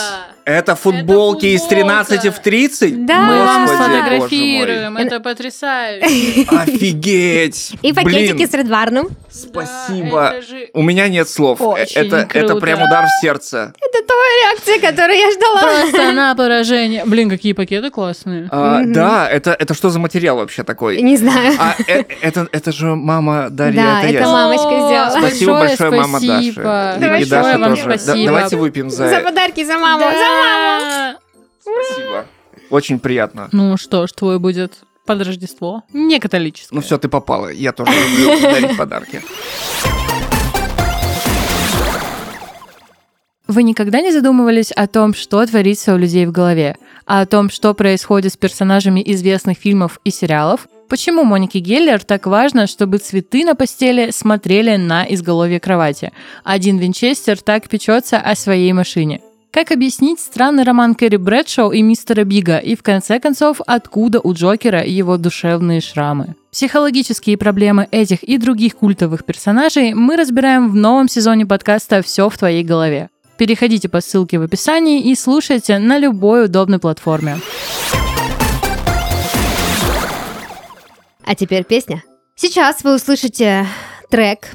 Это футболки из футболка. 13 в 30? Да. Мы вам сфотографируем, это потрясающе. Офигеть! И пакетики с Редварном. Спасибо. Это У меня нет слов. Очень это, это прям удар в сердце. Это твоя реакция, которую я ждала. Просто на поражение. Блин, какие пакеты классные. А. Да, это, это что за материал вообще такой? Не знаю. А э- это, это же мама Дарья. Да, это мамочка сделала. Спасибо большое, мама Даша. И- Даша тоже. Давайте выпьем за, За подарки, за маму, за маму. Спасибо. Очень приятно. Ну что ж, твой будет под Рождество. Не католическое. Ну все, ты попала. Я тоже люблю дарить подарки. Вы никогда не задумывались о том, что творится у людей в голове? А о том, что происходит с персонажами известных фильмов и сериалов? Почему Монике Геллер так важно, чтобы цветы на постели смотрели на изголовье кровати? Один Винчестер так печется о своей машине. Как объяснить странный роман Кэрри Брэдшоу и мистера Бига? И в конце концов, откуда у Джокера его душевные шрамы? Психологические проблемы этих и других культовых персонажей мы разбираем в новом сезоне подкаста «Все в твоей голове». Переходите по ссылке в описании и слушайте на любой удобной платформе. А теперь песня. Сейчас вы услышите трек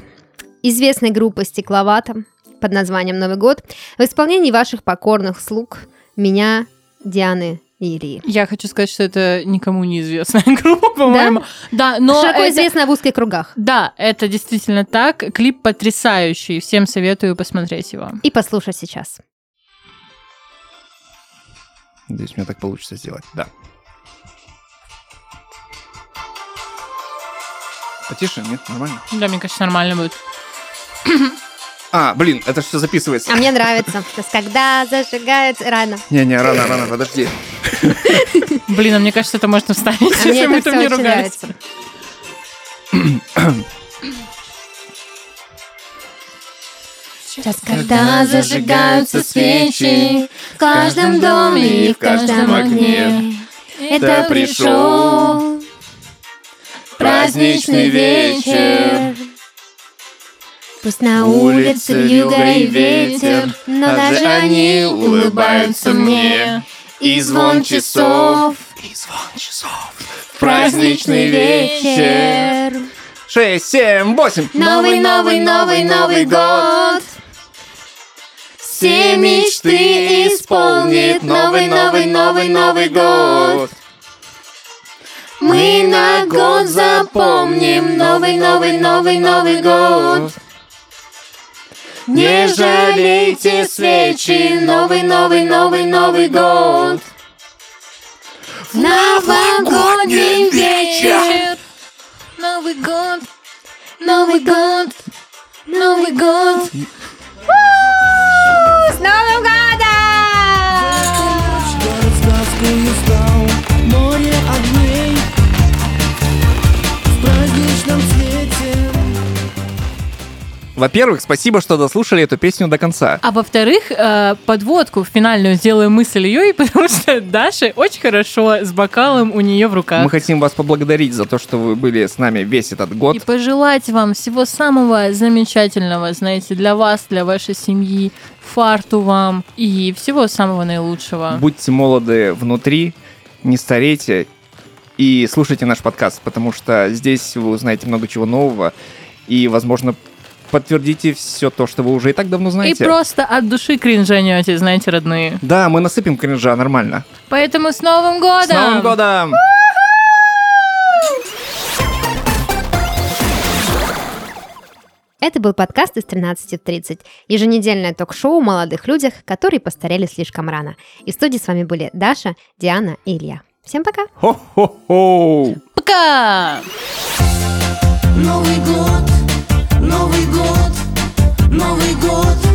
известной группы «Стекловато» под названием «Новый год» в исполнении ваших покорных слуг меня, Дианы и Ильи. Я хочу сказать, что это никому неизвестная группа, по-моему. Да, но Широко это- известна в узких кругах. Да, это действительно так. Клип потрясающий. Всем советую посмотреть его. И послушать сейчас. Надеюсь, у меня так получится сделать. Да. Потише? Нет? Нормально? Да, мне кажется, нормально будет. А, блин, это все записывается. А мне нравится. То есть, когда зажигается... Рано. Не-не, рано, рано, подожди. Блин, а мне кажется, это можно вставить, А если мы там не ругались. Сейчас, когда зажигаются свечи в каждом доме и в каждом окне, это пришел праздничный вечер. Пусть на улице юга и ветер, но даже они улыбаются мне. и звон часов, И звон часов. В праздничный вечер. Шесть, семь, восемь. Новый, новый, новый, Новый год. Все мечты исполнит новый, новый, новый, Новый год. Мы на год запомним новый, новый, новый, Новый год. Не жалейте свечи, новый, новый, новый, Новый год. В новогодний вечер. Новый год. Новый год, Новый год. Во-первых, спасибо, что дослушали эту песню до конца. А во-вторых, э, подводку финальную сделаем мы с Ильей, потому что Даша очень хорошо с бокалом у нее в руках. Мы хотим вас поблагодарить за то, что вы были с нами весь этот год. И пожелать вам всего самого замечательного, знаете, для вас, для вашей семьи, фарту вам и всего самого наилучшего. Будьте молоды внутри, не старейте и слушайте наш подкаст, потому что здесь вы узнаете много чего нового и, возможно, подтвердите все то, что вы уже и так давно И знаете. просто от души кринжанете, знаете, родные. Да, мы насыпем кринжа нормально. Поэтому с Новым годом! С Новым годом! Это был подкаст из 13 в 30. Еженедельное ток-шоу о молодых людях, которые постарели слишком рано. И в студии с вами были Даша, Диана и Илья. Всем пока! Хо-хо-хо! Пока! Новый год Новый год, Новый год.